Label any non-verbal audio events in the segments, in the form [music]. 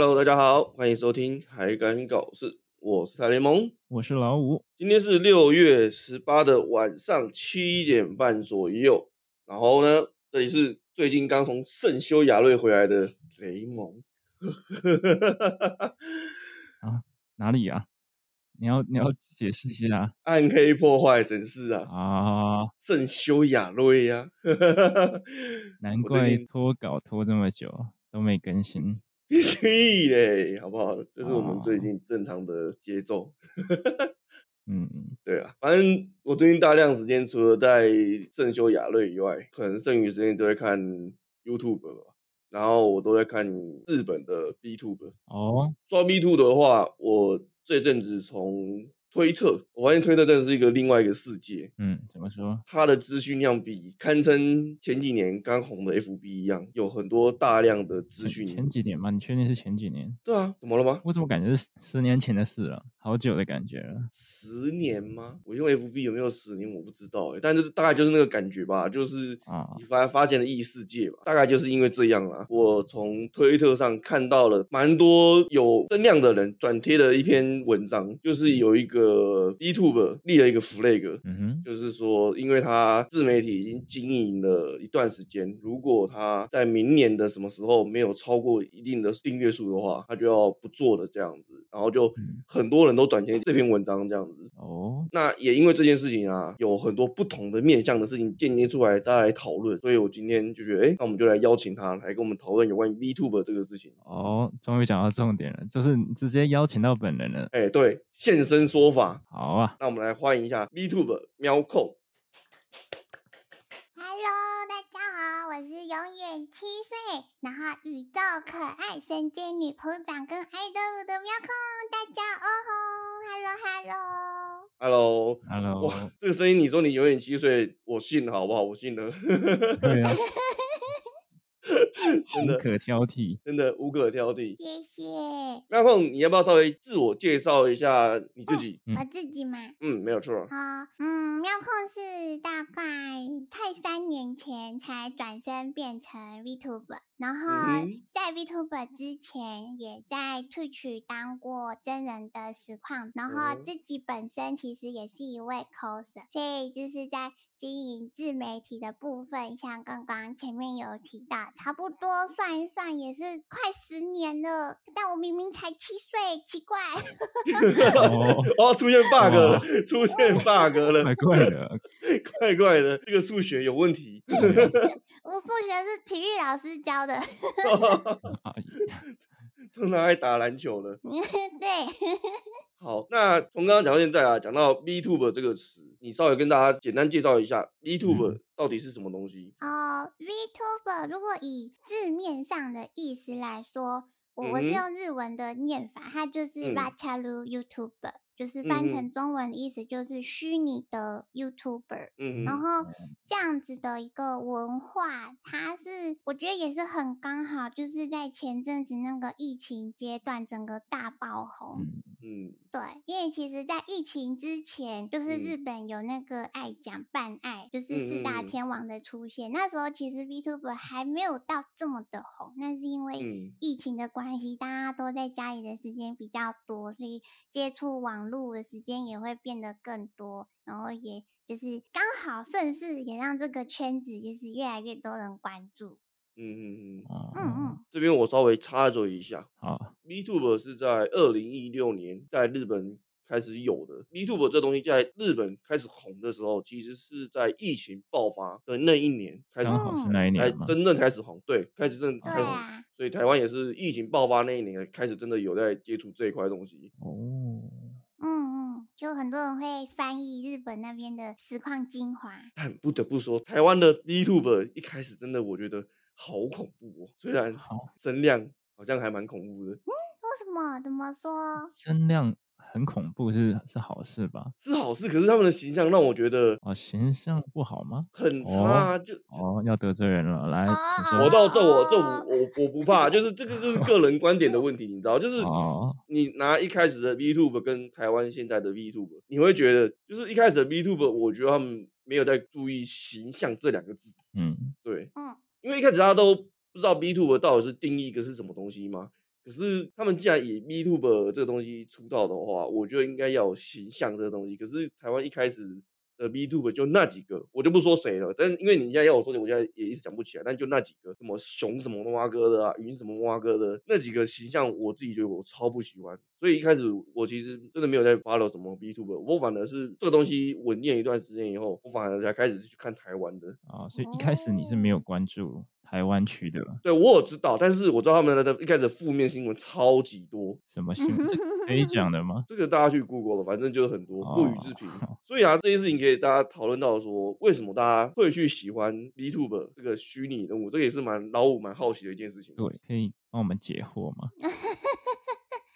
Hello，大家好，欢迎收听海敢搞事，我是台联盟，我是老五。今天是六月十八的晚上七点半左右，然后呢，这里是最近刚从圣修亚瑞回来的雷蒙。[laughs] 啊，哪里啊？你要你要解释一下。暗黑破坏神事啊！啊，[laughs] 圣修亚瑞呀！[laughs] 难怪拖稿拖这么久都没更新。屁嘞，好不好？这是我们最近正常的节奏。嗯，[laughs] 对啊，反正我最近大量时间除了在圣修亚瑞以外，可能剩余时间都在看 YouTube 吧。然后我都在看日本的 BTube。哦，刷 B Two 的话，我这阵子从推特，我发现推特真的是一个另外一个世界。嗯，怎么说？它的资讯量比堪称前几年刚红的 FB 一样，有很多大量的资讯。前几年吗？你确定是前几年？对啊，怎么了吗？我怎么感觉是十年前的事了？好久的感觉了。十年吗？我用 FB 有没有十年？我不知道哎、欸，但就是大概就是那个感觉吧，就是啊，你发发现了异世界吧，大概就是因为这样啊。我从推特上看到了蛮多有增量的人转贴的一篇文章，就是有一个。个 BTuber 立了一个 flag，嗯哼，就是说，因为他自媒体已经经营了一段时间，如果他在明年的什么时候没有超过一定的订阅数的话，他就要不做了这样子，然后就很多人都转贴这篇文章这样子。哦，那也因为这件事情啊，有很多不同的面向的事情间接出来，大家来讨论，所以我今天就觉得，哎，那我们就来邀请他来跟我们讨论有关于 VTuber 这个事情。哦，终于讲到重点了，就是直接邀请到本人了。哎，对，现身说。法好啊，那我们来欢迎一下 VTuber 喵控。我是永远七岁，然后宇宙可爱神仙女仆长跟爱豆鲁的喵控。大家哦吼，Hello，Hello，Hello，Hello。哇，这个声音，你说你永远七岁，我信，好不好？我信了。[laughs] 对啊。[laughs] 真的无可挑剔，真的无可挑剔。谢谢。妙控，你要不要稍微自我介绍一下你自己？哦、我自己吗？嗯，没有错。好，嗯，妙控是大概快三年前才转身变成 VTuber，然后在 VTuber 之前也在 Twitch 当过真人的实况，然后自己本身其实也是一位 coser，所以就是在。经营自媒体的部分，像刚刚前面有提到，差不多算一算也是快十年了。但我明明才七岁，奇怪。[laughs] 哦，出现 bug 了，出现 bug 了，[laughs] 怪怪的，怪怪的，这个数学有问题。[laughs] 我数学是体育老师教的。通常爱打篮球了。对。好，那从刚刚讲到现在啊，讲到 VTuber 这个词，你稍微跟大家简单介绍一下 VTuber 到底是什么东西？哦、嗯 uh,，VTuber 如果以字面上的意思来说，我我是用日文的念法，它就是 Virtual YouTuber。就是翻成中文的意思就是虚拟的 YouTuber，嗯，然后这样子的一个文化，它是我觉得也是很刚好，就是在前阵子那个疫情阶段，整个大爆红，嗯，对，因为其实，在疫情之前，就是日本有那个爱讲绊爱，就是四大天王的出现，那时候其实 VTuber 还没有到这么的红，那是因为疫情的关系，大家都在家里的时间比较多，所以接触网录的时间也会变得更多，然后也就是刚好顺势，也让这个圈子就是越来越多人关注。嗯嗯嗯，嗯嗯，这边我稍微插嘴一下，好，VTuber 是在二零一六年在日本开始有的。VTuber 这东西在日本开始红的时候，其实是在疫情爆发的那一年开始红，是哪一年？真正开始红，对，开始真正开始红。所以台湾也是疫情爆发那一年开始真的有在接触这一块东西。哦，嗯嗯，就很多人会翻译日本那边的实况精华。但不得不说，台湾的 VTuber 一开始真的我觉得好恐怖哦，虽然声量好像还蛮恐怖的。嗯，为什么？怎么说？声量。很恐怖是是好事吧？是好事，可是他们的形象让我觉得哦，形象不好吗？很差，哦、就哦要得罪人了。来，我到这我这我我我不怕，就是这个就是个人观点的问题，你知道？就是你拿一开始的 VTuber 跟台湾现在的 VTuber，你会觉得就是一开始的 VTuber，我觉得他们没有在注意形象这两个字。嗯，对，嗯，因为一开始大家都不知道 VTuber 到底是定义一个是什么东西吗？可是他们既然以 VTuber 这个东西出道的话，我觉得应该要有形象这个东西。可是台湾一开始。的 VTuber 就那几个，我就不说谁了。但因为你现在要我说的，我现在也一直想不起来。但就那几个，什么熊什么蛙哥的啊，云什么蛙哥的那几个形象，我自己觉得我超不喜欢。所以一开始我其实真的没有在 follow 什么 VTuber，我反而是这个东西稳定一段时间以后，我反而才开始去看台湾的。啊，所以一开始你是没有关注。台湾区的，对，我有知道，但是我知道他们的一开始负面新闻超级多。什么新闻？[laughs] 可以讲的吗？这个大家去 Google 了，反正就是很多不予置评。Oh. 所以啊，这件事情给大家讨论到说，为什么大家会去喜欢 VTuber 这个虚拟人物？这个也是蛮老五蛮好奇的一件事情。对，可以帮我们解惑吗？[laughs]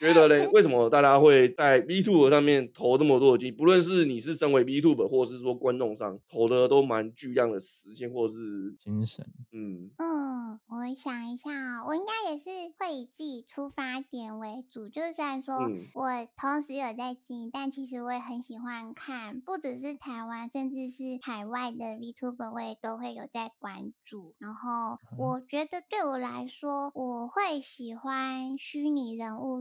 觉得嘞，[laughs] 为什么大家会在 VTuber 上面投这么多的金？不论是你是身为 VTuber，或者是说观众上投的都蛮巨量的时间，或者是精神。嗯嗯，我想一下，我应该也是会以自己出发点为主。就是虽然说我同时有在经营，但其实我也很喜欢看，不只是台湾，甚至是海外的 VTuber，我也都会有在关注。然后我觉得对我来说，我会喜欢虚拟人物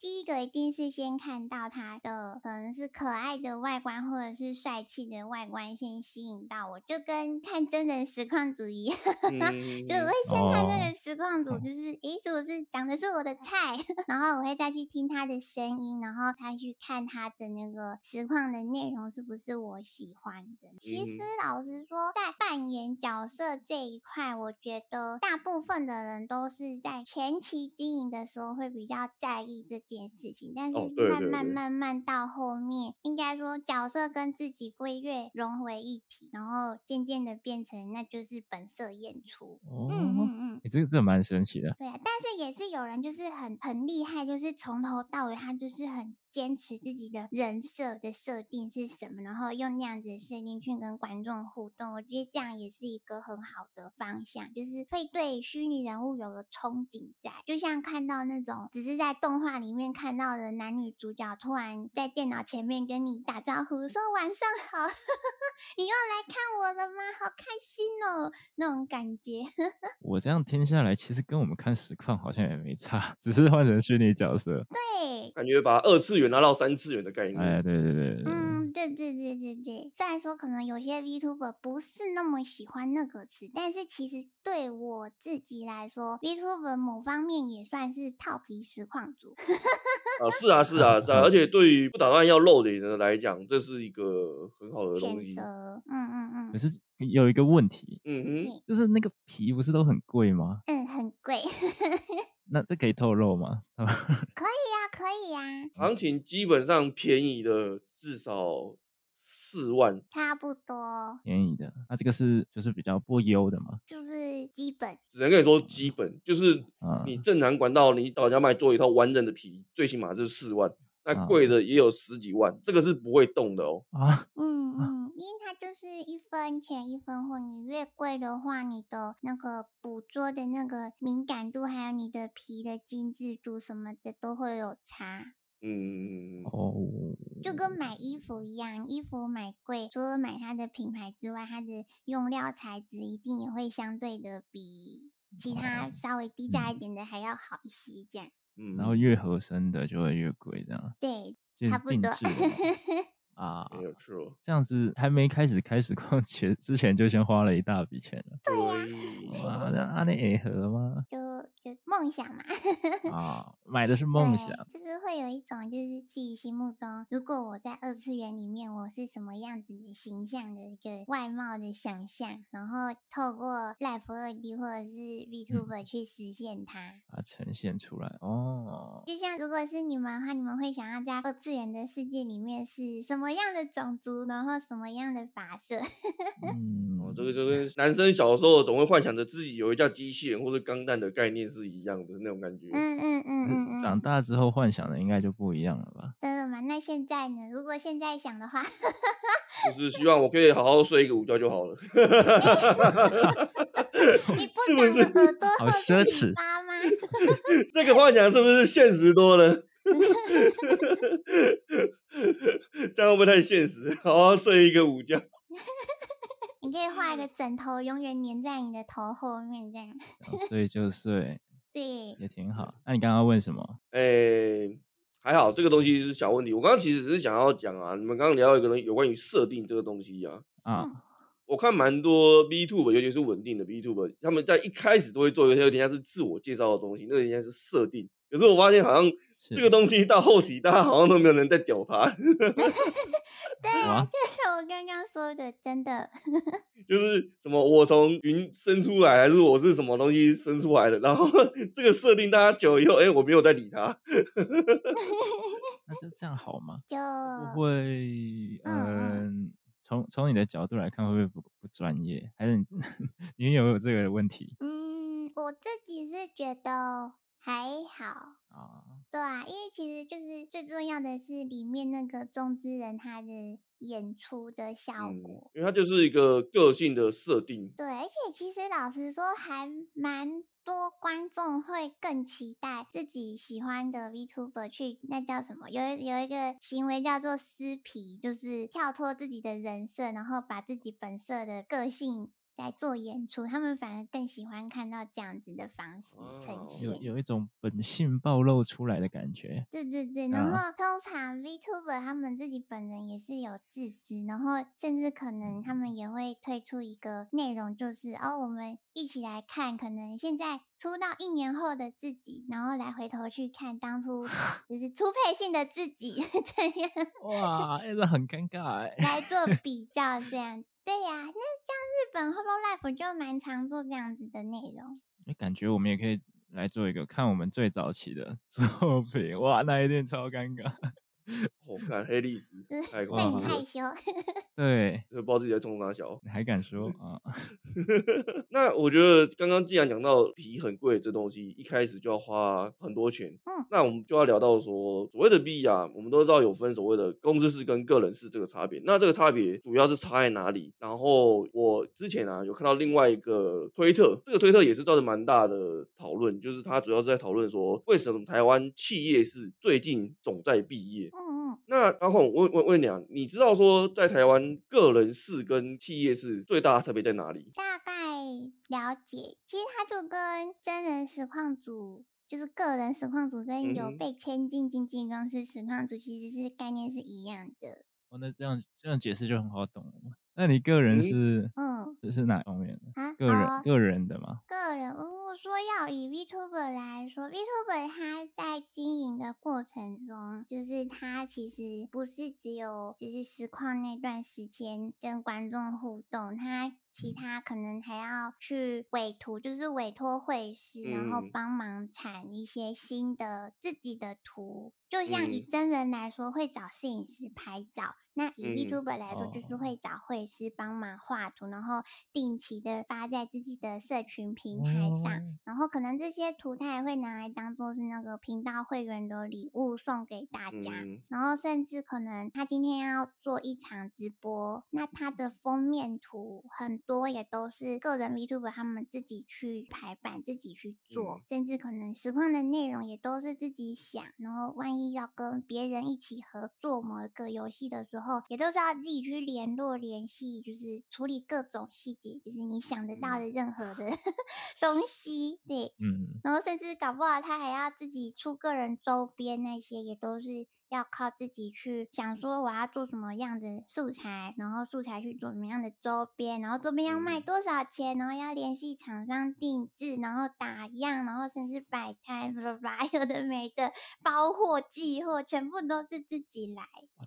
第一个一定是先看到他的可能是可爱的外观，或者是帅气的外观，先吸引到我，就跟看真人实况组一样，[laughs] 就我会先看这个实况组，就是诶，是不是长的是我的菜？[laughs] 然后我会再去听他的声音，然后再去看他的那个实况的内容是不是我喜欢的。其实老实说，在扮演角色这一块，我觉得大部分的人都是在前期经营的时候会比较在意这件事情，但是慢慢慢慢到后面，应该说角色跟自己会越融为一体，然后渐渐的变成那就是本色演出。哦、嗯嗯嗯，欸、这个这个蛮神奇的。对啊，但是也是有人就是很很厉害，就是从头到尾他就是很。坚持自己的人设的设定是什么，然后用那样子的设定去跟观众互动，我觉得这样也是一个很好的方向，就是会对虚拟人物有个憧憬在，就像看到那种只是在动画里面看到的男女主角突然在电脑前面跟你打招呼，说晚上好，[laughs] 你又来看我了吗？好开心哦，那种感觉。[laughs] 我这样听下来，其实跟我们看实况好像也没差，只是换成虚拟角色。对，感觉把二次元。拿到三次元的概念，哎，对对对，嗯，对对对对对。虽然说可能有些 VTuber 不是那么喜欢那个词，但是其实对我自己来说，VTuber 某方面也算是套皮实况主。啊，是啊，是啊，是啊。而 [laughs] 且对于不打算要露脸的人来讲，这是一个很好的东西。选择，嗯嗯嗯。可是有一个问题，嗯哼，就是那个皮不是都很贵吗？嗯，很贵。那这可以透露吗？[laughs] 可以呀、啊，可以呀、啊。行情基本上便宜的至少四万，差不多。便宜的，那这个是就是比较不优的嘛？就是基本，只能跟你说基本，就是你正常管道，你到人家卖做一套完整的皮，最起码是四万。那贵的也有十几万，这个是不会动的哦。啊，嗯 [laughs] 嗯，因为它就是一分钱一分货，你越贵的话，你的那个捕捉的那个敏感度，还有你的皮的精致度什么的都会有差。嗯哦，就跟买衣服一样，衣服买贵，除了买它的品牌之外，它的用料材质一定也会相对的比其他稍微低价一点的还要好一些，这样。嗯，然后越合身的就会越贵，这样。对，差不多。[laughs] 啊，没有错。这样子还没开始开始逛 [laughs] 前之前就先花了一大笔钱了。对呀。哇，那阿内合吗？就就梦想嘛。[laughs] 啊，买的是梦想。就是会有一种，就是自己心目中，如果我在二次元里面，我是什么样子的形象的一个外貌的想象，然后透过 Life 2D 或者是 VTuber 去实现它，把它呈现出来。哦。就像如果是你们的话，你们会想要在二次元的世界里面是什么？样的种族，然后什么样的发色？嗯，[laughs] 哦，这个就跟男生小时候总会幻想着自己有一架机器人或者钢弹的概念是一样的那种感觉。嗯嗯嗯嗯嗯。长大之后幻想的应该就不一样了吧？真的吗？那现在呢？如果现在想的话，就 [laughs] 是希望我可以好好睡一个午觉就好了。[laughs] 你不长的耳朵好奢侈吗？[laughs] 这个幻想是不是现实多了？这样会不会太现实？好好睡一个午觉。你可以画一个枕头，永远粘在你的头后面，这样。睡就睡。[laughs] 对，也挺好。那你刚刚问什么？哎、欸，还好，这个东西是小问题。我刚刚其实只是想要讲啊，你们刚刚聊到一个东西，有关于设定这个东西啊。啊、嗯，我看蛮多 VTuber，尤其是稳定的 VTuber，他们在一开始都会做一个有点像是自我介绍的东西，那个应该是设定。可是我发现好像这个东西到后期，大家好像都没有人在屌他。[laughs] 对，就是我刚刚说的，真的。[laughs] 就是什么，我从云生出来，还是我是什么东西生出来的？然后 [laughs] 这个设定大家久了以后，哎、欸，我没有在理他。那就这样好吗？就不会，嗯，从、呃、从你的角度来看，会不会不不专业？还是你你有没有这个问题？嗯，我自己是觉得。还好啊，对啊，因为其实就是最重要的是里面那个中之人他的演出的效果，嗯、因为他就是一个个性的设定。对，而且其实老实说，还蛮多观众会更期待自己喜欢的 VTuber 去那叫什么？有有一个行为叫做撕皮，就是跳脱自己的人设，然后把自己本色的个性。在做演出，他们反而更喜欢看到这样子的方式呈现，有有一种本性暴露出来的感觉。对对对，然后通常 VTuber 他们自己本人也是有自知，然后甚至可能他们也会推出一个内容，就是哦，我们一起来看，可能现在出道一年后的自己，然后来回头去看当初 [laughs] 就是初配性的自己 [laughs] 这样。哇，真的很尴尬哎。来做比较这样子。对呀、那像日本 Holo Life 就蛮常做这样子的内容。感觉我们也可以来做一个看我们最早期的作品，哇，那一定超尴尬。我看黑历史，太害羞。[laughs] 对，就不知道自己在冲啥小，你还敢说啊？[laughs] 那我觉得刚刚既然讲到皮很贵这东西，一开始就要花很多钱。嗯，那我们就要聊到说，所谓的币啊，我们都知道有分所谓的公司式跟个人式这个差别。那这个差别主要是差在哪里？然后我之前啊有看到另外一个推特，这个推特也是造成蛮大的讨论，就是它主要是在讨论说，为什么台湾企业是最近总在毕业？嗯嗯，那然后我问问你啊，你知道说在台湾个人式跟企业式最大的差别在哪里？大概了解，其实它就跟真人实况组，就是个人实况组跟有被签进经纪公司实况组，其实是概念是一样的。哦，那这样这样解释就很好懂了嘛。那你个人是嗯，这是哪方面的啊？个人、哦、个人的吗？个人，如果说要以 VTuber 来说，VTuber 他在经营的过程中，就是他其实不是只有就是实况那段时间跟观众互动，他其他可能还要去委图，就是委托绘师，然后帮忙产一些新的自己的图。就像以真人来说，会找摄影师拍照。那以 VTuber 来说，就是会找绘师帮忙画图，然后定期的发在自己的社群平台上，然后可能这些图他也会拿来当做是那个频道会员的礼物送给大家，然后甚至可能他今天要做一场直播，那他的封面图很多也都是个人 VTuber 他们自己去排版、自己去做，甚至可能实况的内容也都是自己想，然后万一要跟别人一起合作某一个游戏的时候。后也都是要自己去联络联系，就是处理各种细节，就是你想得到的任何的 [laughs] 东西，对，嗯，然后甚至搞不好他还要自己出个人周边，那些也都是。要靠自己去想说我要做什么样的素材，然后素材去做什么样的周边，然后周边要卖多少钱，然后要联系厂商定制，然后打样，然后甚至摆摊，巴拉巴拉，有的没的，包货寄货，全部都是自己来。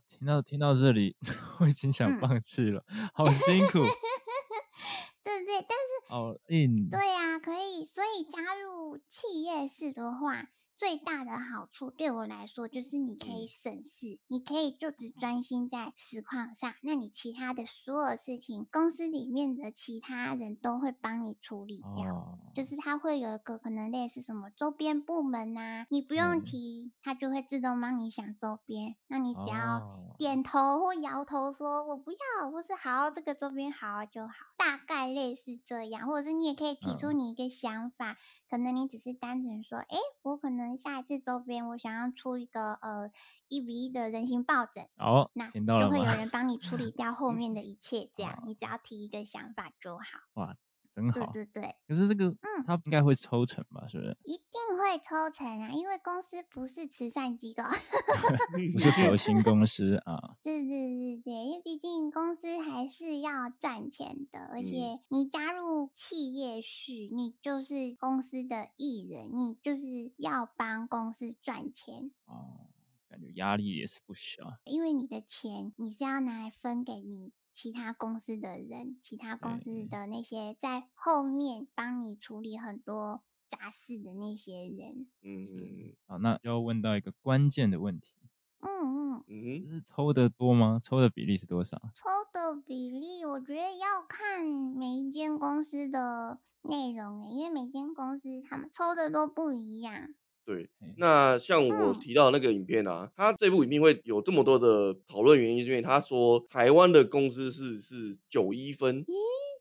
听到听到这里，[laughs] 我已经想放弃了，嗯、好辛苦。[laughs] 对对，但是好硬。对呀、啊，可以，所以加入企业式的话。最大的好处对我来说，就是你可以省事，你可以就只专心在实况上，那你其他的所有事情，公司里面的其他人都会帮你处理掉。就是他会有一个可能类似什么周边部门呐，你不用提，他就会自动帮你想周边，那你只要点头或摇头说我不要，或是好，这个周边好就好，大概类似这样，或者是你也可以提出你一个想法，可能你只是单纯说，哎，我可能。下一次周边，我想要出一个呃一比一的人形抱枕，哦，那就会有人帮你 [laughs] 处理掉后面的一切，这样你只要提一个想法就好。哇，真好。对对对。可是这个，嗯，他应该会抽成吧？是不是？一定会抽成啊，因为公司不是慈善机构，[laughs] 不是核心公司啊。对对对对，因为毕竟公司还是要赚钱的，而且你加入企业是，你就是公司的艺人，你就是要帮公司赚钱哦。感觉压力也是不小，因为你的钱你是要拿来分给你其他公司的人，其他公司的那些在后面帮你处理很多杂事的那些人。嗯嗯，好，那要问到一个关键的问题。嗯嗯嗯，就是抽的多吗？抽的比例是多少？抽的比例，我觉得要看每一间公司的内容，因为每间公司他们抽的都不一样。对，那像我提到那个影片啊，他这部影片会有这么多的讨论原因，是因为他说台湾的公司是是九一分，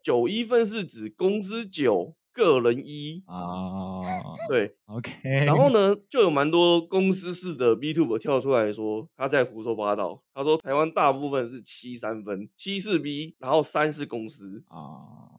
九一分是指公司九个人一啊，对，OK，然后。呢，就有蛮多公司式的 VTuber 跳出来说他在胡说八道，他说台湾大部分是七三分，七是 B，然后三是公司。啊。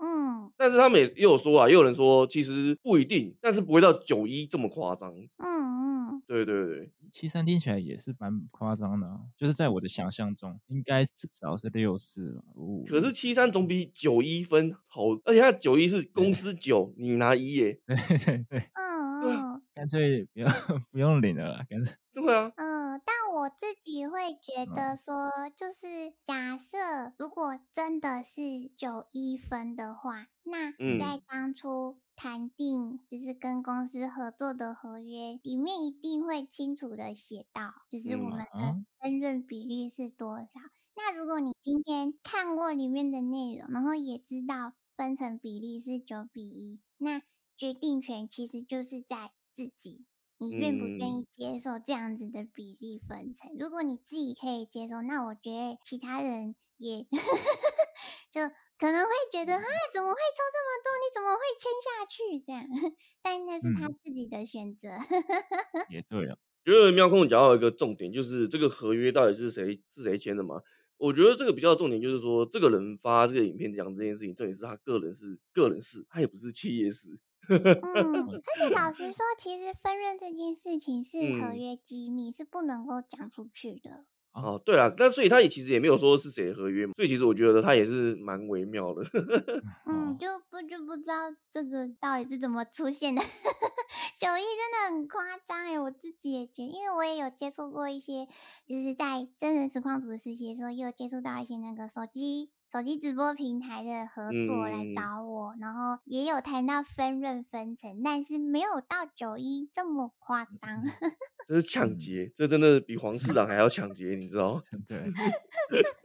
嗯，但是他们也也有说啊，也有人说其实不一定，但是不会到九一这么夸张。嗯嗯，对对对，七三听起来也是蛮夸张的啊，就是在我的想象中，应该至少是六四五。可是七三总比九一分好，而且他九一是公司九，你拿一耶。对 [laughs] 对对，嗯嗯，干脆不要 [laughs] 不用领了啦，干脆。对啊，嗯，但我自己会觉得说，就是假设如果真的是九一分的话，那在当初谈定就是跟公司合作的合约里面，一定会清楚的写到，就是我们的分润比例是多少。那如果你今天看过里面的内容，然后也知道分成比例是九比一，那决定权其实就是在自己。你愿不愿意接受这样子的比例分成？嗯、如果你自己可以接受，那我觉得其他人也 [laughs] 就可能会觉得啊，怎么会抽这么多？你怎么会签下去？这样，[laughs] 但那是他自己的选择。嗯、也对啊，觉得喵空讲到一个重点，就是这个合约到底是谁是谁签的嘛？我觉得这个比较重点就是说，这个人发这个影片讲这件事情，重点是他个人是个人事，他也不是企业事。[laughs] 嗯，而且老实说，其实分润这件事情是合约机密，嗯、是不能够讲出去的。哦，对啊，那所以他也其实也没有说是谁合约嘛，所以其实我觉得他也是蛮微妙的。[laughs] 嗯，就不就不知道这个到底是怎么出现的。[laughs] 九一真的很夸张哎，我自己也觉得，因为我也有接触过一些，就是在真人实况组的实习的时候，也有接触到一些那个手机。手机直播平台的合作来找我，嗯、然后也有谈到分润分成，但是没有到九一这么夸张。[laughs] 这是抢劫，这真的比黄市长还要抢劫，你知 [laughs] 道吗？对，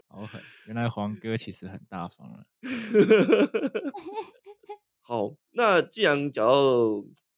好狠！原来黄哥其实很大方了。[laughs] 好，那既然讲到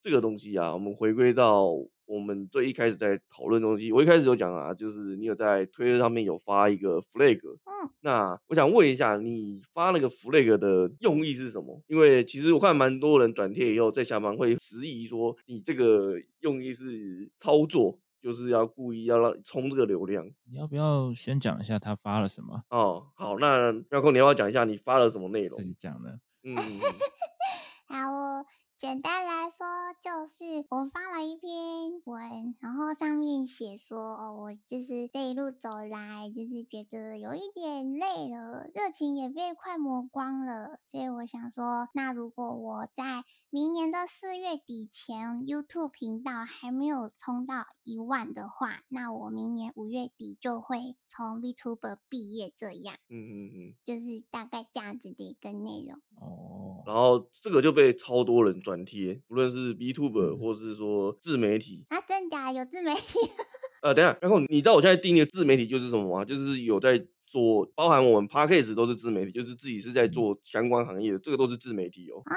这个东西啊，我们回归到。我们最一开始在讨论东西，我一开始有讲啊，就是你有在推特上面有发一个 flag，嗯，那我想问一下，你发那个 flag 的用意是什么？因为其实我看蛮多人转贴以后在下方会质疑说，你这个用意是操作，就是要故意要让冲这个流量。你要不要先讲一下他发了什么？哦，好，那妙空你要不要讲一下你发了什么内容？自己讲的，嗯，[laughs] 好。简单来说，就是我发了一篇文，然后上面写说，哦，我就是这一路走来，就是觉得有一点累了，热情也被快磨光了，所以我想说，那如果我在明年的四月底前，YouTube 频道还没有冲到一万的话，那我明年五月底就会从 VTuber 毕业。这样，嗯嗯嗯，就是大概这样子的一个内容。哦，然后这个就被超多人转贴，不论是 B Tuber 或是说自媒体。啊，真假有自媒体？[laughs] 呃，等一下，然后你知道我现在定义的自媒体就是什么吗？就是有在做，包含我们 Podcast 都是自媒体，就是自己是在做相关行业的，这个都是自媒体哦。啊。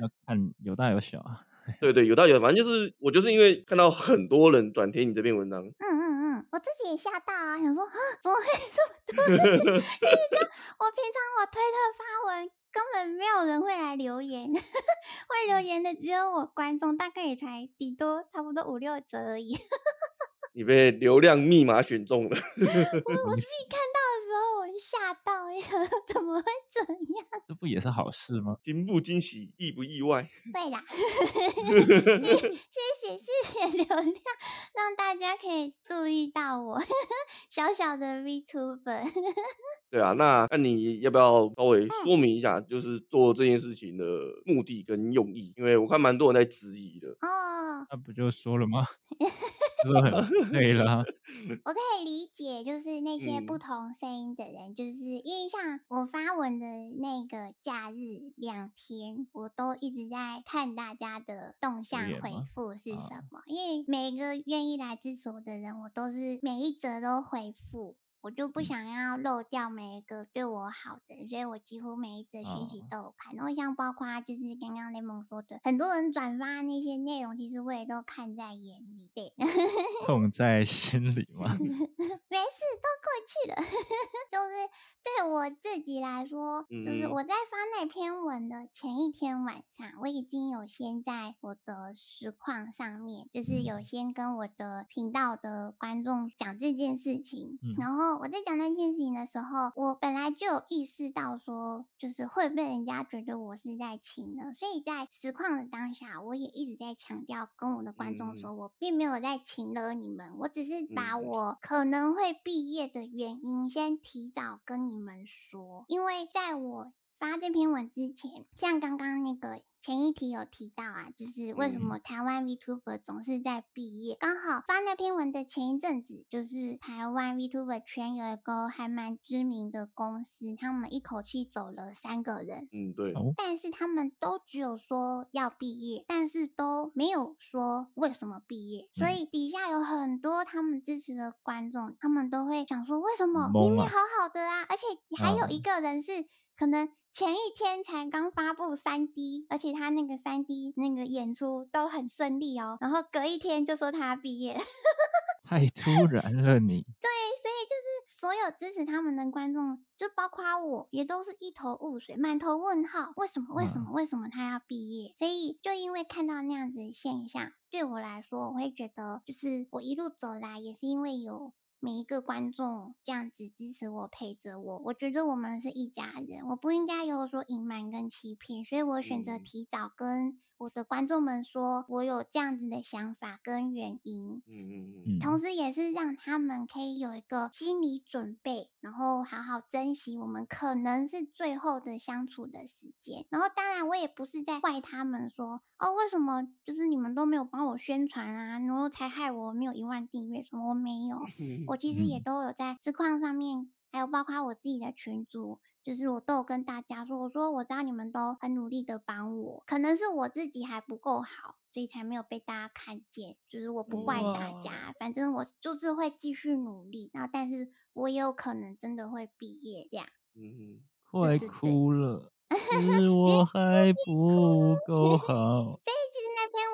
要看有大有小啊，对对，有大有小，反正就是我就是因为看到很多人转贴你这篇文章，嗯嗯嗯，我自己也吓到啊，想说啊，怎么会这么多人？[laughs] 因为这样，我平常我推特发文根本没有人会来留言，[laughs] 会留言的只有我观众，大概也才顶多差不多五六折而已。[laughs] 你被流量密码选中了。[laughs] 我我自己看到吓到呀，[laughs] 怎么会怎样？这不也是好事吗？惊不惊喜，意不意外？对啦 [laughs] [laughs] 谢谢谢谢流量，让大家可以注意到我小小的 VTuber。对啊，那那你要不要稍微说明一下，就是做这件事情的目的跟用意？因为我看蛮多人在质疑的。哦，那不就说了吗？是很累了。[laughs] 我可以理解，就是那些不同声音的人，嗯、就是因为像我发文的那个假日两天，我都一直在看大家的动向回复是什么，因为每一个愿意来支持我的人，我都是每一则都回复。我就不想要漏掉每一个对我好的，所以我几乎每一则讯息都有看。然后像包括就是刚刚雷蒙说的，很多人转发那些内容，其实我也都看在眼里，对，痛在心里嘛？[laughs] 没事，都过去了。[laughs] 就是对我自己来说，就是我在发那篇文的前一天晚上，我已经有先在我的实况上面，就是有先跟我的频道的观众讲这件事情，然后。我在讲那件事情的时候，我本来就有意识到说，就是会被人家觉得我是在情了，所以在实况的当下，我也一直在强调跟我的观众说，我并没有在情了你们，我只是把我可能会毕业的原因先提早跟你们说，因为在我发这篇文之前，像刚刚那个。前一题有提到啊，就是为什么台湾 VTuber 总是在毕业？刚好发那篇文的前一阵子，就是台湾 VTuber 圈有一个还蛮知名的公司，他们一口气走了三个人。嗯，对。但是他们都只有说要毕业，但是都没有说为什么毕业。所以底下有很多他们支持的观众，他们都会想说，为什么明明好好的啊？而且还有一个人是可能。前一天才刚发布三 D，而且他那个三 D 那个演出都很顺利哦，然后隔一天就说他毕业，[laughs] 太突然了你。[laughs] 对，所以就是所有支持他们的观众，就包括我也都是一头雾水，满头问号，为什么？为什么？为什么他要毕业？所以就因为看到那样子的现象，对我来说，我会觉得就是我一路走来也是因为有。每一个观众这样子支持我，陪着我，我觉得我们是一家人，我不应该有所隐瞒跟欺骗，所以我选择提早跟。我的观众们说，我有这样子的想法跟原因，嗯嗯嗯，同时也是让他们可以有一个心理准备，然后好好珍惜我们可能是最后的相处的时间。然后当然我也不是在怪他们说，哦，为什么就是你们都没有帮我宣传啊，然后才害我没有一万订阅什么？我没有，我其实也都有在实况上面，还有包括我自己的群组。就是我都有跟大家说，我说我知道你们都很努力的帮我，可能是我自己还不够好，所以才没有被大家看见。就是我不怪大家，反正我就是会继续努力。然后，但是我也有可能真的会毕业这样。嗯，快哭了，[laughs] 是我还不够好。[laughs]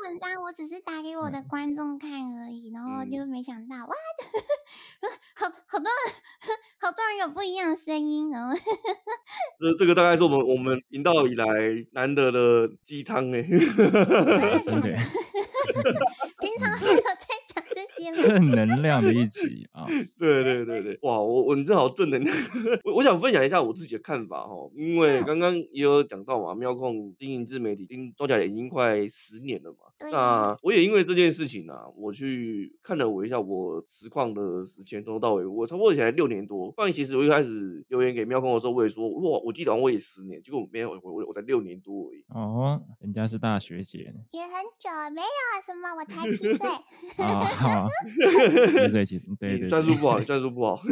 文章我只是打给我的观众看而已，然后就没想到、嗯、哇，[laughs] 好好多人，好多人有不一样的声音，然 [laughs] 后这这个大概是我们我们频道以来难得的鸡汤哎，[laughs] 平常没有在。正 [laughs] 能量的一集啊！[laughs] 对对对对，哇，我我你正好正能量。[laughs] 我我想分享一下我自己的看法哈，因为刚刚也有讲到嘛，妙控经营自媒体，经装甲也已经快十年了嘛。那我也因为这件事情啊，我去看了我一下我实况的时间，从头到尾我差不多以前六年多。关于其实我一开始留言给妙控的时候，我也说，哇，我记得我也十年，结果没有，我我我才六年多而已。哦，人家是大学姐，也很久，没有啊，什么，我才七岁。啊。[laughs] 对对对，战术不好，战术不好。[laughs]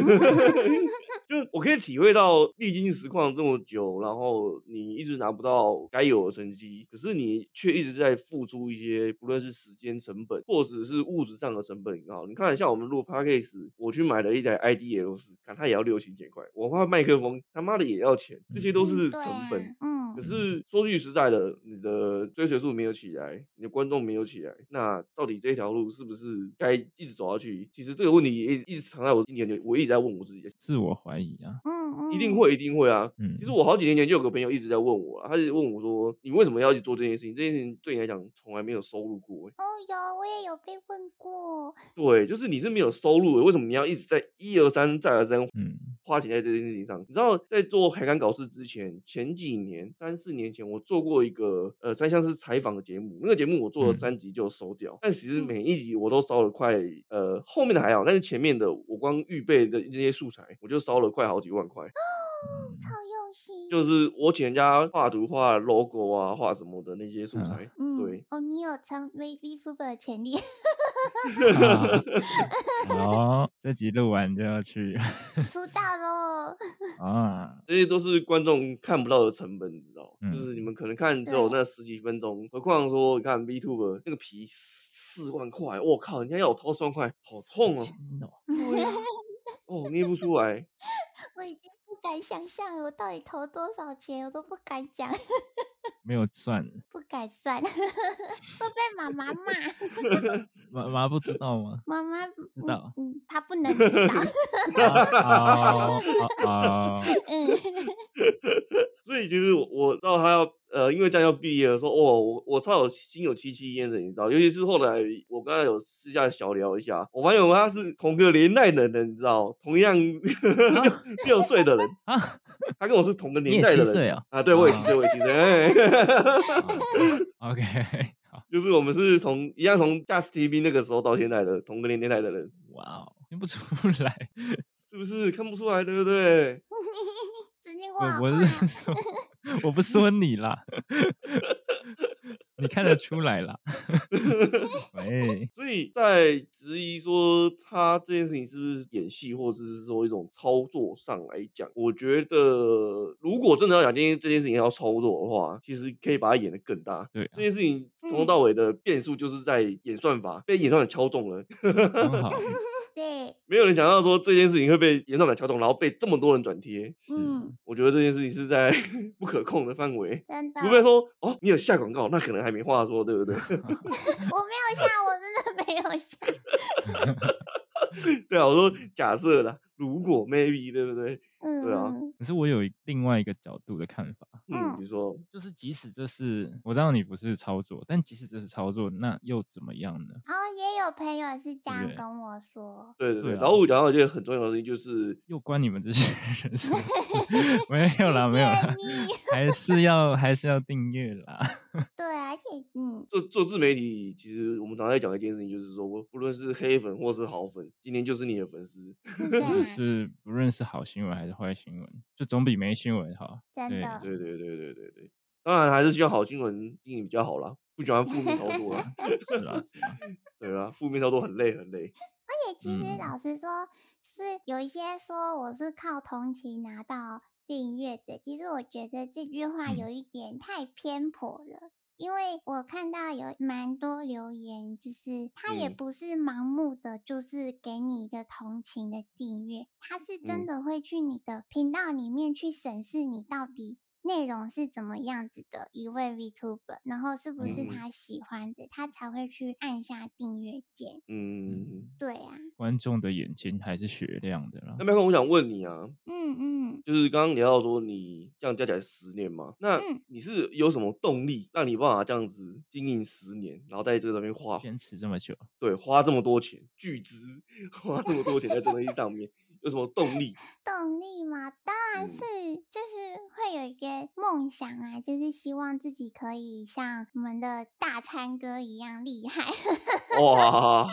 就我可以体会到，历经实况这么久，然后你一直拿不到该有的成绩，可是你却一直在付出一些，不论是时间成本，或者是物质上的成本。也好，你看，像我们录 Podcast，我去买了一台 IDL，看它也要六七千块，我换麦克风，他妈的也要钱，这些都是成本。嗯，可是说句实在的，你的追随数没有起来，你的观众没有起来，那到底这条路是不是该一直走下去？其实这个问题也一直藏在我心里，我一直在问我自己，自我怀疑啊。嗯嗯，一定会，一定会啊。嗯，其实我好几年前就有个朋友一直在问我啊，他就问我说：“你为什么要去做这件事情？这件事情对你来讲从来没有收入过。”哦，有，我也有被问过。对，就是你是没有收入的，为什么你要一直在一而三再而三，嗯，花钱在这件事情上？你知道，在做海敢搞事之前，前几年三四年前，我做过一个呃，三项是采访的节目，那个节目我做了三集就收掉，嗯、但其实每一集我都烧了快呃，后面的还好，但是前面的我光预备的那些素材，我就烧了快好几万块。哦，超用心。就是我请人家画图、画 logo 啊、画什么的那些素材。嗯，对。哦，你有成为 VTuber 的潜力。[laughs] 哦，这集录完就要去出道喽。[laughs] 啊，这些都是观众看不到的成本，你知道？嗯、就是你们可能看只有那十几分钟，何况说你看 VTuber 那个皮四万块，我靠，人家要我掏三万块，好痛哦。对啊。哦，捏不出来。[laughs] 我已经不敢想象了，我到底投多少钱，我都不敢讲。[laughs] 没有算，不敢算，[laughs] 会被妈妈骂。妈妈不知道吗？妈妈知道，嗯，她不能知道。啊啊！嗯。所以其实我我知道他要呃，因为将要毕业了，说哦，我我超有心有戚戚焉的，你知道，尤其是后来我刚才有私下小聊一下，我发现他是同个年代的人，你知道，同样六岁的人啊，他跟我是同个年代的人啊，啊，对，我也七岁，我也七岁，OK，就是我们是从一样从 Just TV 那个时候到现在的同个年代的人，哇哦，听不出来，是不是？看不出来，对不对？[laughs] 我我是 [laughs] 说，[laughs] 我不说你啦，[laughs] 你看得出来啦。喂，所以在质疑说他这件事情是不是演戏，或者是说一种操作上来讲，我觉得如果真的要讲今天这件事情要操作的话，其实可以把它演得更大。对，这件事情从头到尾的变数就是在演算法，被演算法敲中了。对，没有人想到说这件事情会被演算法敲中，然后被这么多人转贴。嗯，我觉得这件事情是在 [laughs] 不可控的范围。真的，除非说哦，你有下广告，那可能还没话说，对不对？[laughs] 我没有下，我真的没有下。[laughs] 对啊，我说假设啦，如果 maybe，对不对？嗯，对啊。可是我有另外一个角度的看法。嗯，比如说，就是即使这是我知道你不是操作，但即使这是操作，那又怎么样呢？哦，也有朋友是这样跟我说。对对对，然后我讲到一件很重要的事情，就是又关你们这些人事？[laughs] 没有啦，没有啦，[laughs] 还是要还是要订阅啦。对，而且嗯，做做自媒体，其实我们常常在讲一件事情，就是说，不论是黑粉或是好粉，今天就是你的粉丝。就 [laughs] 是不论是好新闻还是坏新闻，就总比没新闻好。真的。对对对对对对，当然还是希望好新闻经营比较好啦，不喜欢负面操作啦。[laughs] 是啊，是啊，对啊，负面操作很累很累。而且其实老实说，是有一些说我是靠同情拿到订阅的，其实我觉得这句话有一点太偏颇了。因为我看到有蛮多留言，就是他也不是盲目的，就是给你一个同情的订阅，他是真的会去你的频道里面去审视你到底。内容是怎么样子的一位 VTuber，然后是不是他喜欢的，嗯、他才会去按下订阅键。嗯，对啊，观众的眼睛还是雪亮的啦。那麦克，我想问你啊，嗯嗯，就是刚刚聊到说你这样加起来十年嘛，那你是有什么动力让你办法这样子经营十年，然后在这个上面花坚持这么久？对，花这么多钱，巨资 [laughs] 花这么多钱在这东西上面。有什么动力？[laughs] 动力嘛，当然是就是会有一个梦想啊，就是希望自己可以像我们的大餐哥一样厉害。[laughs] 哇！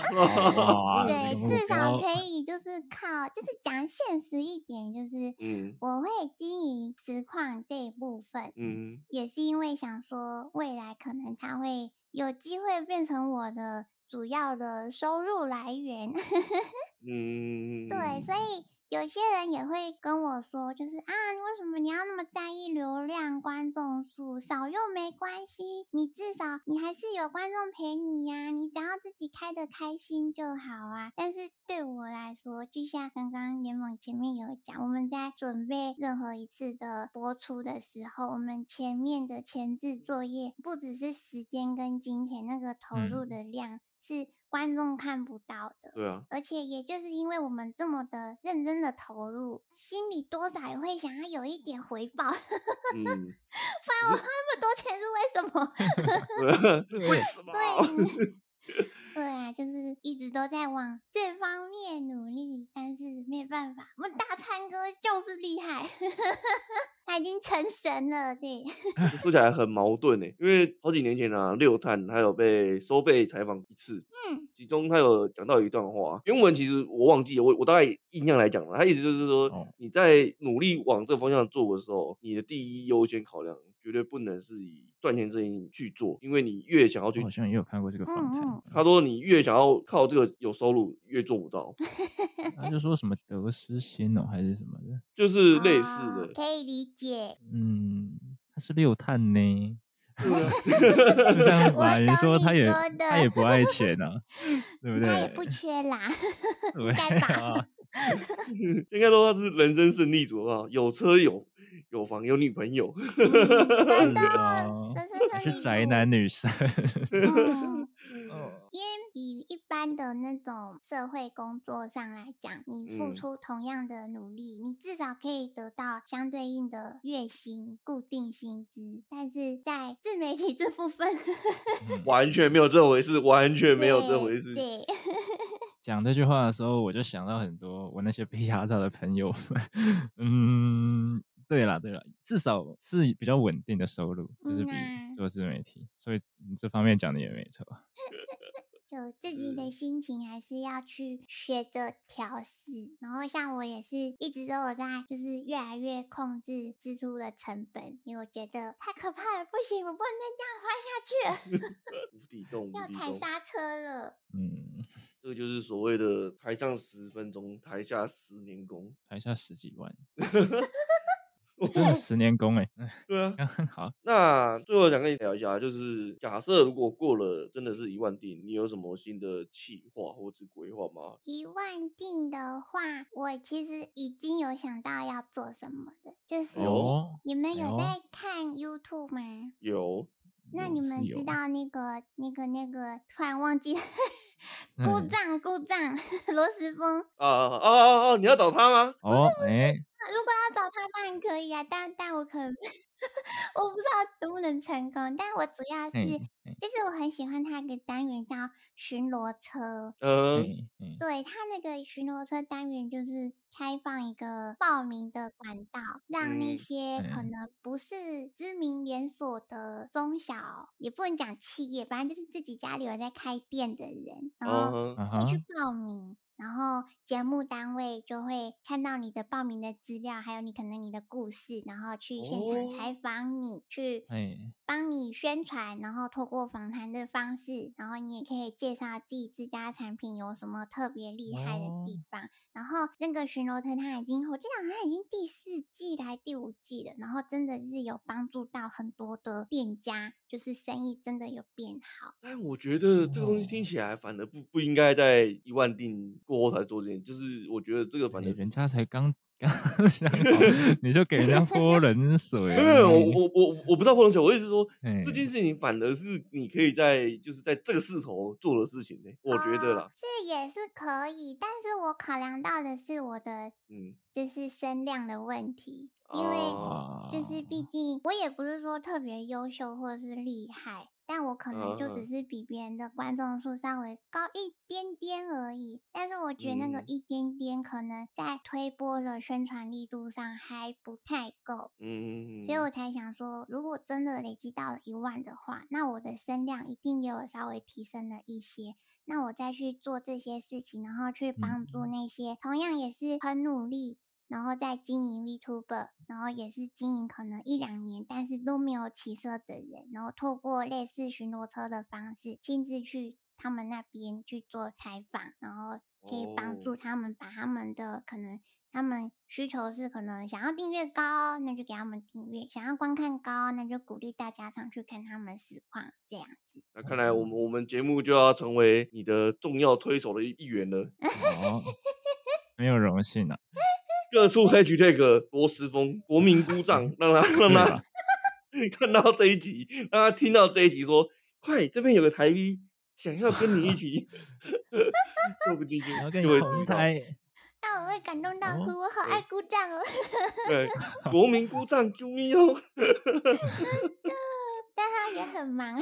对，至少可以就是靠，就是讲现实一点，就是嗯，我会经营实况这一部分，嗯，也是因为想说未来可能他会有机会变成我的。主要的收入来源，[laughs] 嗯，对，所以有些人也会跟我说，就是啊，为什么你要那么在意流量、观众数？少又没关系，你至少你还是有观众陪你呀，你只要自己开的开心就好啊。但是对我来说，就像刚刚联盟前面有讲，我们在准备任何一次的播出的时候，我们前面的前置作业不只是时间跟金钱，那个投入的量。是观众看不到的。对啊，而且也就是因为我们这么的认真的投入，心里多少也会想要有一点回报。[laughs] 嗯，花我那么多钱是为什么？[laughs] [laughs] 为什么？对。对啊，就是一直都在往这方面努力，但是没办法，我们大川哥就是厉害，[laughs] 他已经成神了。对，[laughs] 说起来很矛盾呢，因为好几年前啊，六探他有被收贝采访一次，嗯，其中他有讲到一段话，原文其实我忘记了，我我大概印象来讲了，他意思就是说，你在努力往这个方向做的时候，你的第一优先考量。绝对不能是以赚钱这件事去做，因为你越想要去，好像也有看过这个访谈。嗯嗯、他说你越想要靠这个有收入，越做不到。[laughs] 他就说什么得失心哦，还是什么的，就是类似的，哦、可以理解。嗯，他是六探呢，[laughs] 就像 [laughs] 马云说，他也他也不爱钱啊，对不对？他也不缺啦，应该吧？应该说他是人生胜利组啊，有车有。有房有女朋友，[laughs] 真的，这是宅男女生。因为以一般的那种社会工作上来讲，你付出同样的努力，你至少可以得到相对应的月薪、固定薪资。但是在自媒体这部分，[laughs] 完全没有这回事，完全没有这回事。对，[laughs] 讲这句话的时候，我就想到很多我那些被压榨的朋友们，嗯。对啦，对啦，至少是比较稳定的收入，就是比做自媒体，所以你这方面讲的也没错。[laughs] 就自己的心情还是要去学着调试，然后像我也是一直都有在，就是越来越控制支出的成本，因为我觉得太可怕了，不行，我不能再这样花下去了。[laughs] 无底洞，要踩刹车了。嗯，这个就是所谓的台上十分钟，台下十年功，台下十几万。[laughs] [laughs] 真的十年功哎，对啊，[laughs] 好。那最后想跟你聊一下，就是假设如果过了真的是一万定，你有什么新的计划或者规划吗？一万定的话，我其实已经有想到要做什么的，就是你们有在看 YouTube 吗？有。那你们知道那个那个那个突然忘记。[laughs] 故障故障，罗时丰。哦哦哦哦，你要找他吗？哦，哎，如果要找他当然可以啊，但但我可能 [laughs] 我不知道能不能成功。但我主要是，就是我很喜欢他一个单元叫巡逻车。嗯，对，他那个巡逻车单元就是。开放一个报名的管道，让那些可能不是知名连锁的中小，也不能讲企业，反正就是自己家里有在开店的人，然后你去报名。然后节目单位就会看到你的报名的资料，还有你可能你的故事，然后去现场采访你，哦、去帮你宣传，然后透过访谈的方式，然后你也可以介绍自己自家产品有什么特别厉害的地方。哦、然后那个巡逻车它已经，我记得好像已经第四季还是第五季了，然后真的是有帮助到很多的店家，就是生意真的有变好。但我觉得这个东西听起来反而不不应该在一万订过后才做这件，就是我觉得这个反正、欸、人家才刚刚想好，[laughs] 你就给人家泼冷水。没有，我我我我不知道泼冷水，我意思是说、欸、这件事情反而是你可以在就是在这个势头做的事情呢，我觉得啦，是也是可以，但是我考量到的是我的嗯，就是声量的问题，嗯、因为就是毕竟我也不是说特别优秀或者是厉害。但我可能就只是比别人的观众数稍微高一点点而已，但是我觉得那个一点点可能在推播的宣传力度上还不太够，嗯，所以我才想说，如果真的累积到了一万的话，那我的声量一定也有稍微提升了一些，那我再去做这些事情，然后去帮助那些同样也是很努力。然后再经营 Vtuber，然后也是经营可能一两年，但是都没有起色的人，然后透过类似巡逻车的方式，亲自去他们那边去做采访，然后可以帮助他们把他们的可能他们需求是可能想要订阅高，那就给他们订阅；想要观看高，那就鼓励大家常去看他们实况这样子。那看来我们我们节目就要成为你的重要推手的一一员了。[laughs] 哦，没有荣幸啊。各处 hashtag 罗时丰，国民鼓掌，让他让他 [laughs] 看到这一集，让他听到这一集说，快这边有个台 V 想要跟你一起，[laughs] 说不定就跟你同台。[laughs] 那我会感动到哭，我好爱鼓掌哦。对，国民鼓掌救命哦。但他也很忙，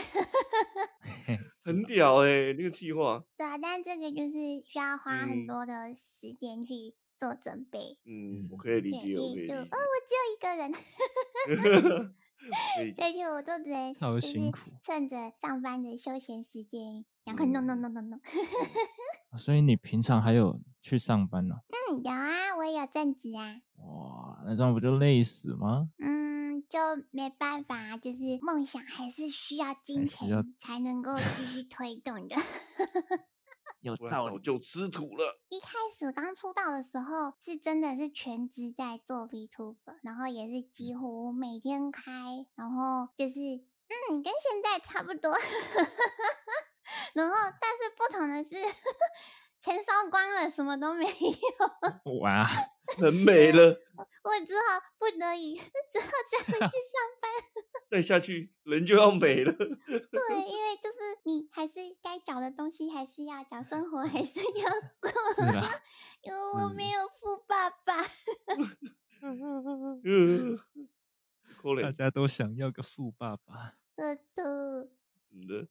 很屌哎、欸，那个计划。对啊，但这个就是需要花很多的时间去做准备。嗯，我可以理解，我可以理解。哦，我只有一个人。[laughs] 所以 [laughs] 我都只能好辛苦，趁着上班的休闲时间，赶快弄弄弄弄弄。[laughs] 所以你平常还有去上班呢？嗯，有啊，我也有正职啊。哇，那这样不就累死吗？嗯，就没办法，就是梦想还是需要金钱才能够继续推动的。有道理，就吃土了。一开始刚出道的时候，是真的是全职在做 VTuber，然后也是几乎每天开，然后就是嗯，跟现在差不多。[laughs] 然后，但是不同的是，钱烧光了，什么都没有。[laughs] 哇，人没了，[laughs] 我只好不得已，[laughs] 只好再回去上班。再下去，人就要没了。对，因为就是你还是该缴的东西还是要缴，生活还是要过。是啊。因为我没有富爸爸。大家都想要个富爸爸。真的。真的。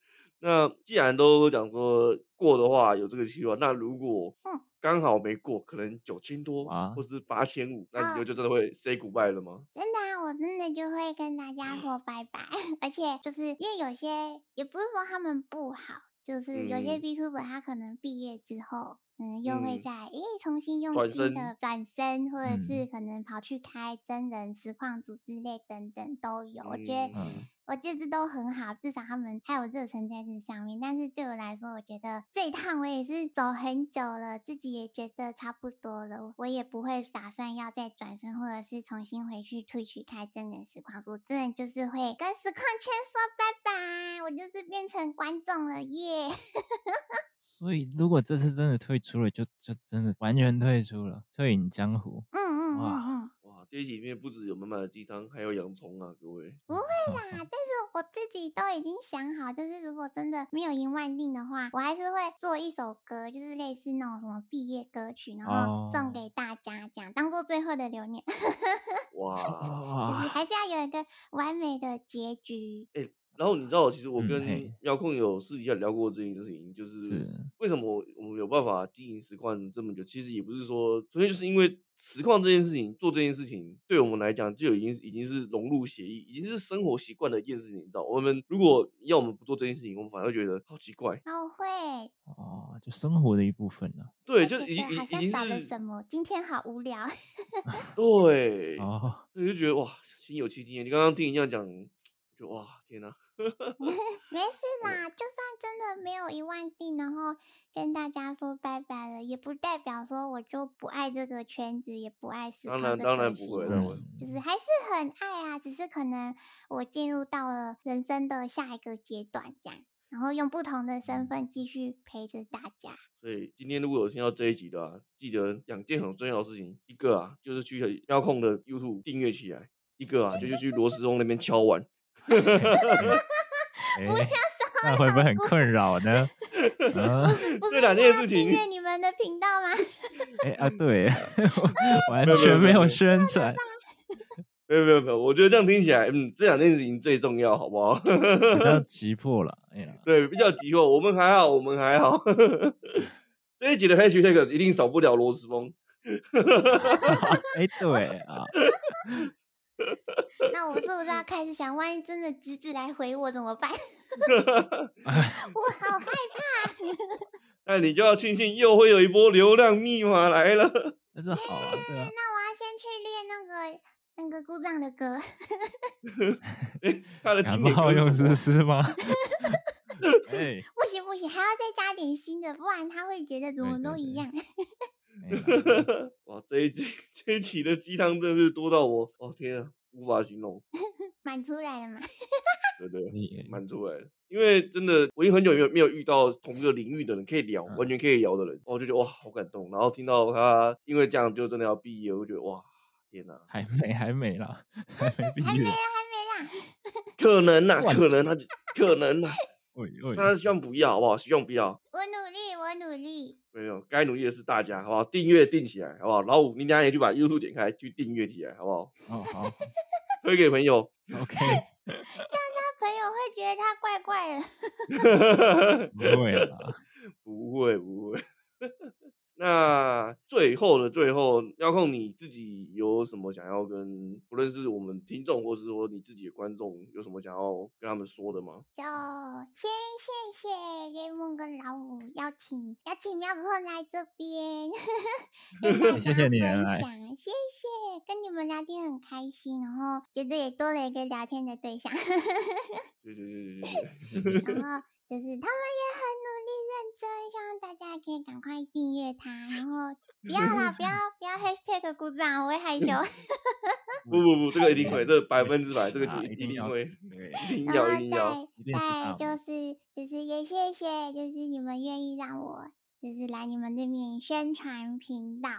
那既然都讲说过的话，有这个希望，那如果刚好没过，可能九千多啊，或是八千五，那你就就真的会 say goodbye 了吗？真的啊，我真的就会跟大家说拜拜。[laughs] 而且就是因为有些也不是说他们不好，就是有些 B Tuber 他可能毕业之后，嗯，又会再诶、重新用新的转身，或者是可能跑去开真人实况组之类等等都有。我觉得。嗯我觉得这都很好，至少他们还有热忱在这上面。但是对我来说，我觉得这一趟我也是走很久了，自己也觉得差不多了。我也不会打算要再转身，或者是重新回去 Twitch 开真人实况。我真人就是会跟实况圈说拜拜，我就是变成观众了耶。[laughs] 所以，如果这次真的退出了，就就真的完全退出了，退隐江湖。嗯嗯嗯嗯。这一集里面不止有满满的鸡汤，还有洋葱啊，各位。不会啦，但是我自己都已经想好，就是如果真的没有赢万定的话，我还是会做一首歌，就是类似那种什么毕业歌曲，然后送给大家，这样当做最后的留念。[laughs] 哇，就是还是要有一个完美的结局。欸然后你知道，其实我跟遥控有私底下聊过这件事情，就是为什么我们有办法经营实况这么久？其实也不是说，纯粹就是因为实况这件事情，做这件事情对我们来讲就已经已经是融入协议，已经是生活习惯的一件事情。你知道，我们如果要我们不做这件事情，我们反而会觉得好奇怪。好会哦，就生活的一部分呢、啊。对，就已经好像少了什么。今天好无聊。[laughs] 对哦，就觉得哇，心有戚戚。你刚刚听你这样讲，就哇，天哪！[laughs] 没事 [laughs] 啦，就算真的没有一万订，然后跟大家说拜拜了，也不代表说我就不爱这个圈子，也不爱实况这个。当然当然不会，就是还是很爱啊，只是可能我进入到了人生的下一个阶段，这样，然后用不同的身份继续陪着大家。所以今天如果有听到这一集的啊，记得两件很重要的事情，一个啊就是去遥控的 YouTube 订阅起来，一个啊就是去罗斯峰那边敲碗。哈哈哈哈哈！那会不会很困扰呢？不是 [laughs] 不是，这两件事情订阅你们的频道吗？[laughs] 哎啊，对，[laughs] 完全没有宣传。没有没有没有，我觉得这样听起来，嗯，这两件事情最重要，好不好？比较急迫了，哎呀，对，比较急迫。我们还好，我们还好。这一集的 hashtag 一定少不了罗斯峰。哎，对啊。那我是不是要开始想，万一真的侄子来回我怎么办？[laughs] 我好害怕。那你就要庆幸又会有一波流量密码来了。[laughs] 那是好啊，对啊。那我要先去练那个那个故障的歌。[laughs] 哎，他的经典好用诗诗吗？不行不行，还要再加点新的，不然他会觉得怎么都一样。[laughs] 哇，这一集 [laughs] 这一期的鸡汤真的是多到我，哦天啊，无法形容。[laughs] 满出来了吗？对对，满出来了。因为真的，我已经很久没有没有遇到同一个领域的人可以聊，完全可以聊的人，我就觉得哇，好感动。然后听到他因为这样就真的要毕业，我就觉得哇，天哪，还没还没啦，还没毕业，还没啦，还没啦，可能呐，可能他可能呐。当然希望不要，好不好？希望不要。我努力，我努力。没有，该努力的是大家，好不好？订阅订起来，好不好？老五，你等下也去把 YouTube 点开，去订阅起来，好不好？哦，好。[laughs] 推给朋友，OK。[laughs] 这样他朋友会觉得他怪怪的。[laughs] 不会啦，不会，不会。那最后的最后，要控你自己有什么想要跟不论是我们听众，或是说你自己的观众，有什么想要跟他们说的吗？就先谢谢雷梦跟老五邀请邀请喵控来这边，[laughs] 跟大 [laughs] 家分享，谢谢你来，谢谢跟你们聊天很开心，然后觉得也多了一个聊天的对象，对对对对对，[laughs] 然后。就是他们也很努力认真，希望大家可以赶快订阅他，然后 [laughs] 不要啦，不要不要 hashtag 鼓掌，我会害羞。[laughs] 不不不，这个一定会，这个百分之百，这个一定会，一定要一定要。再就是就是也谢谢，就是你们愿意让我就是来你们这边宣传频道，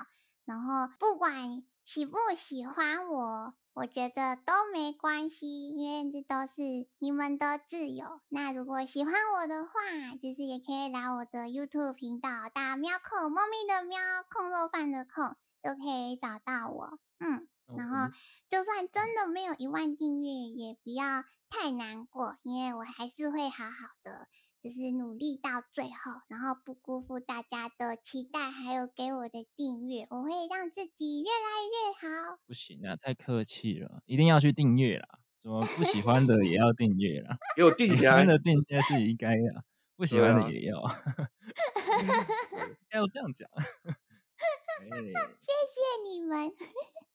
然后不管喜不喜欢我。我觉得都没关系，因为这都是你们的自由。那如果喜欢我的话，就是也可以来我的 YouTube 频道打喵控，猫咪的喵，控肉饭的控，就可以找到我。嗯，然后就算真的没有一万订阅，也不要太难过，因为我还是会好好的。就是努力到最后，然后不辜负大家的期待，还有给我的订阅，我会让自己越来越好。不行啊，太客气了，一定要去订阅啦！什么不喜欢的也要订阅啦，给我订起来。喜欢的订阅是应该的，不喜欢的也要。[laughs] 啊、[laughs] 要这样讲。[laughs] 谢谢你们。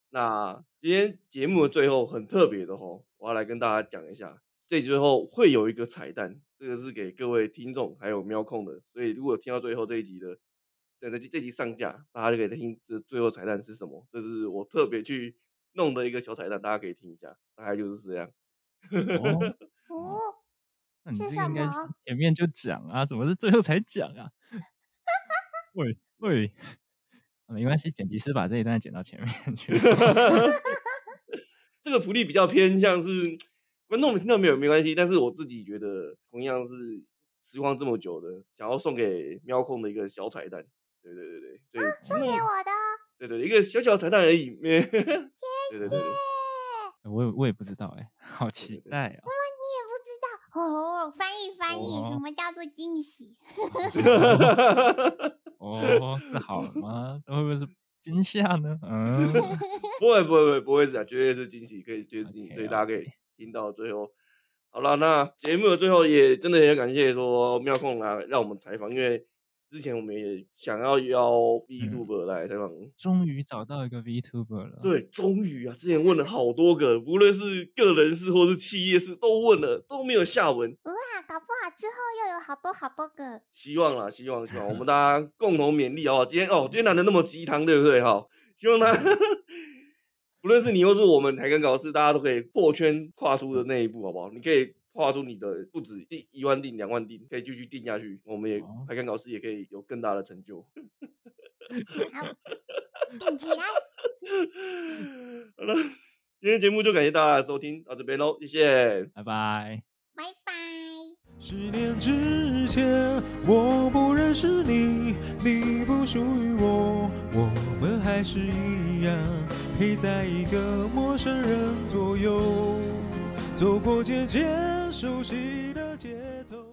那今天节目的最后很特别的吼，我要来跟大家讲一下。这最后会有一个彩蛋，这个是给各位听众还有喵控的，所以如果听到最后这一集的，在这这集上架，大家就可以听这最后彩蛋是什么。这是我特别去弄的一个小彩蛋，大家可以听一下，大概就是这样。哦，[laughs] 哦，那你这个应该前面就讲啊，怎么是最后才讲啊？[laughs] 喂喂，没关系，剪辑师把这一段剪到前面去。[laughs] 这个福利比较偏向是。观众们听到没有没关系，但是我自己觉得同样是时光这么久的，想要送给喵控的一个小彩蛋，对对对对，所以、啊、送给我的，对对，一个小小彩蛋而已，[laughs] 谢谢对对对，我也我也不知道哎，[laughs] 好期待啊、哦！那么你也不知道哦？翻译翻译，什么叫做惊喜？[laughs] 哦，这好了吗？这会不会是惊吓呢？嗯，不会不会不会不会是啊，绝对是惊喜，可以绝对是惊喜，所以大家可以。听到最后，好了，那节目的最后也真的也感谢说妙控来让我们采访，因为之前我们也想要邀 VTuber 来采访，嗯，终于找到一个 VTuber 了。对，终于啊，之前问了好多个，无论是个人事或是企业事都问了，都没有下文。哇，搞不好之后又有好多好多个。希望啦，希望希望我们 [laughs] 大家共同勉励哦。今天哦，今天难得那么鸡汤，对不对？哈，希望他。[laughs] 不论是你或是我们台干搞事，大家都可以破圈跨出的那一步，好不好？你可以跨出你的不止第一万定、两万定，可以继续定下去。我们也台干搞事也可以有更大的成就。好，订起来。[laughs] 好了，今天节目就感谢大家的收听，到这边喽，谢谢，拜拜，拜拜。十年之前，我不认识你，你不属于我，我们还是一样。陪在一个陌生人左右，走过渐渐熟悉的街头。